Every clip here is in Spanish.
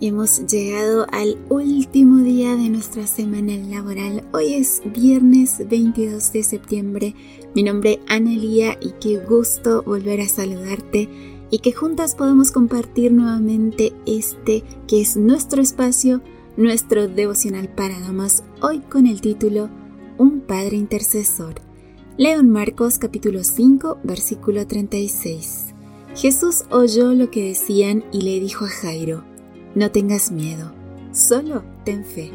Hemos llegado al último día de nuestra semana laboral. Hoy es viernes 22 de septiembre. Mi nombre es Analia y qué gusto volver a saludarte y que juntas podamos compartir nuevamente este que es nuestro espacio, nuestro devocional para damas, hoy con el título Un Padre Intercesor. Leo en Marcos capítulo 5 versículo 36. Jesús oyó lo que decían y le dijo a Jairo, no tengas miedo, solo ten fe.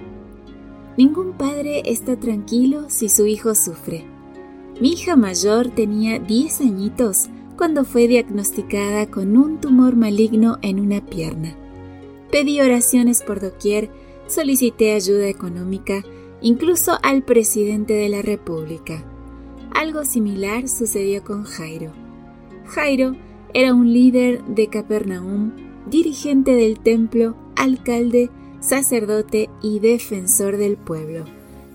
Ningún padre está tranquilo si su hijo sufre. Mi hija mayor tenía 10 añitos cuando fue diagnosticada con un tumor maligno en una pierna. Pedí oraciones por doquier, solicité ayuda económica, incluso al presidente de la República. Algo similar sucedió con Jairo. Jairo era un líder de Capernaum dirigente del templo, alcalde, sacerdote y defensor del pueblo,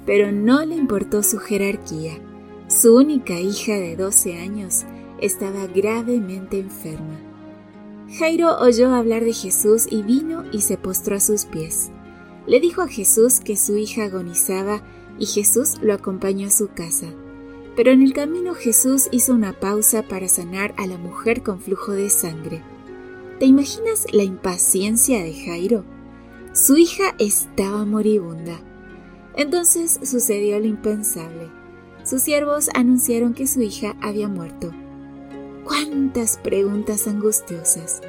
pero no le importó su jerarquía. Su única hija de 12 años estaba gravemente enferma. Jairo oyó hablar de Jesús y vino y se postró a sus pies. Le dijo a Jesús que su hija agonizaba y Jesús lo acompañó a su casa. Pero en el camino Jesús hizo una pausa para sanar a la mujer con flujo de sangre. ¿Te imaginas la impaciencia de Jairo? Su hija estaba moribunda. Entonces sucedió lo impensable. Sus siervos anunciaron que su hija había muerto. ¡Cuántas preguntas angustiosas!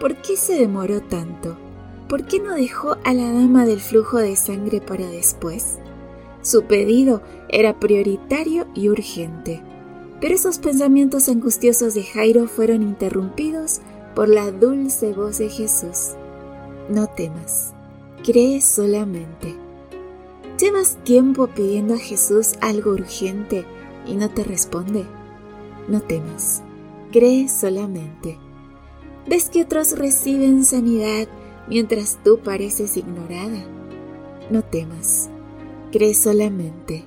¿Por qué se demoró tanto? ¿Por qué no dejó a la dama del flujo de sangre para después? Su pedido era prioritario y urgente. Pero esos pensamientos angustiosos de Jairo fueron interrumpidos por la dulce voz de Jesús. No temas, cree solamente. ¿Llevas tiempo pidiendo a Jesús algo urgente y no te responde? No temas, cree solamente. ¿Ves que otros reciben sanidad mientras tú pareces ignorada? No temas, cree solamente.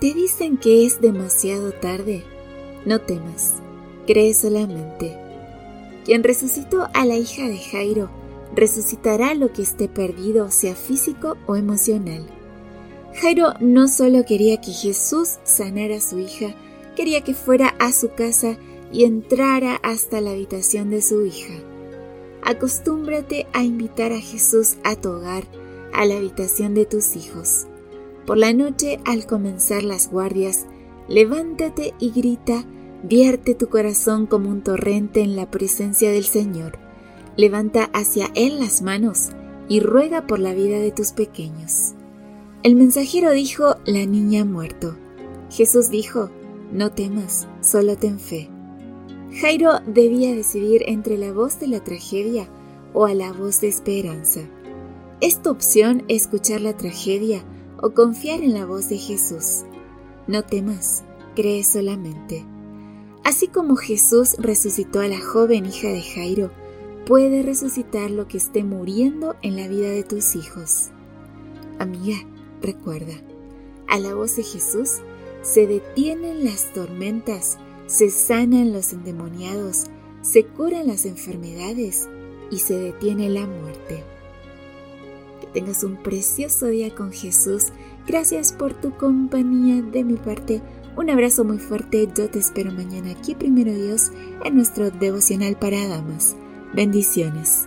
¿Te dicen que es demasiado tarde? No temas, cree solamente quien resucitó a la hija de Jairo, resucitará lo que esté perdido, sea físico o emocional. Jairo no solo quería que Jesús sanara a su hija, quería que fuera a su casa y entrara hasta la habitación de su hija. Acostúmbrate a invitar a Jesús a tu hogar, a la habitación de tus hijos. Por la noche, al comenzar las guardias, levántate y grita, Vierte tu corazón como un torrente en la presencia del Señor. Levanta hacia Él las manos y ruega por la vida de tus pequeños. El mensajero dijo, la niña ha muerto. Jesús dijo, no temas, solo ten fe. Jairo debía decidir entre la voz de la tragedia o a la voz de esperanza. Es tu opción escuchar la tragedia o confiar en la voz de Jesús. No temas, cree solamente. Así como Jesús resucitó a la joven hija de Jairo, puede resucitar lo que esté muriendo en la vida de tus hijos. Amiga, recuerda, a la voz de Jesús se detienen las tormentas, se sanan los endemoniados, se curan las enfermedades y se detiene la muerte. Que tengas un precioso día con Jesús. Gracias por tu compañía de mi parte. Un abrazo muy fuerte, yo te espero mañana aquí primero Dios en nuestro devocional para damas. Bendiciones.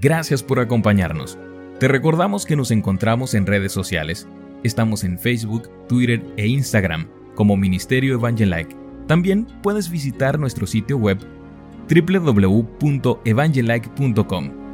Gracias por acompañarnos. Te recordamos que nos encontramos en redes sociales. Estamos en Facebook, Twitter e Instagram como Ministerio Evangelike. También puedes visitar nuestro sitio web www.evangelike.com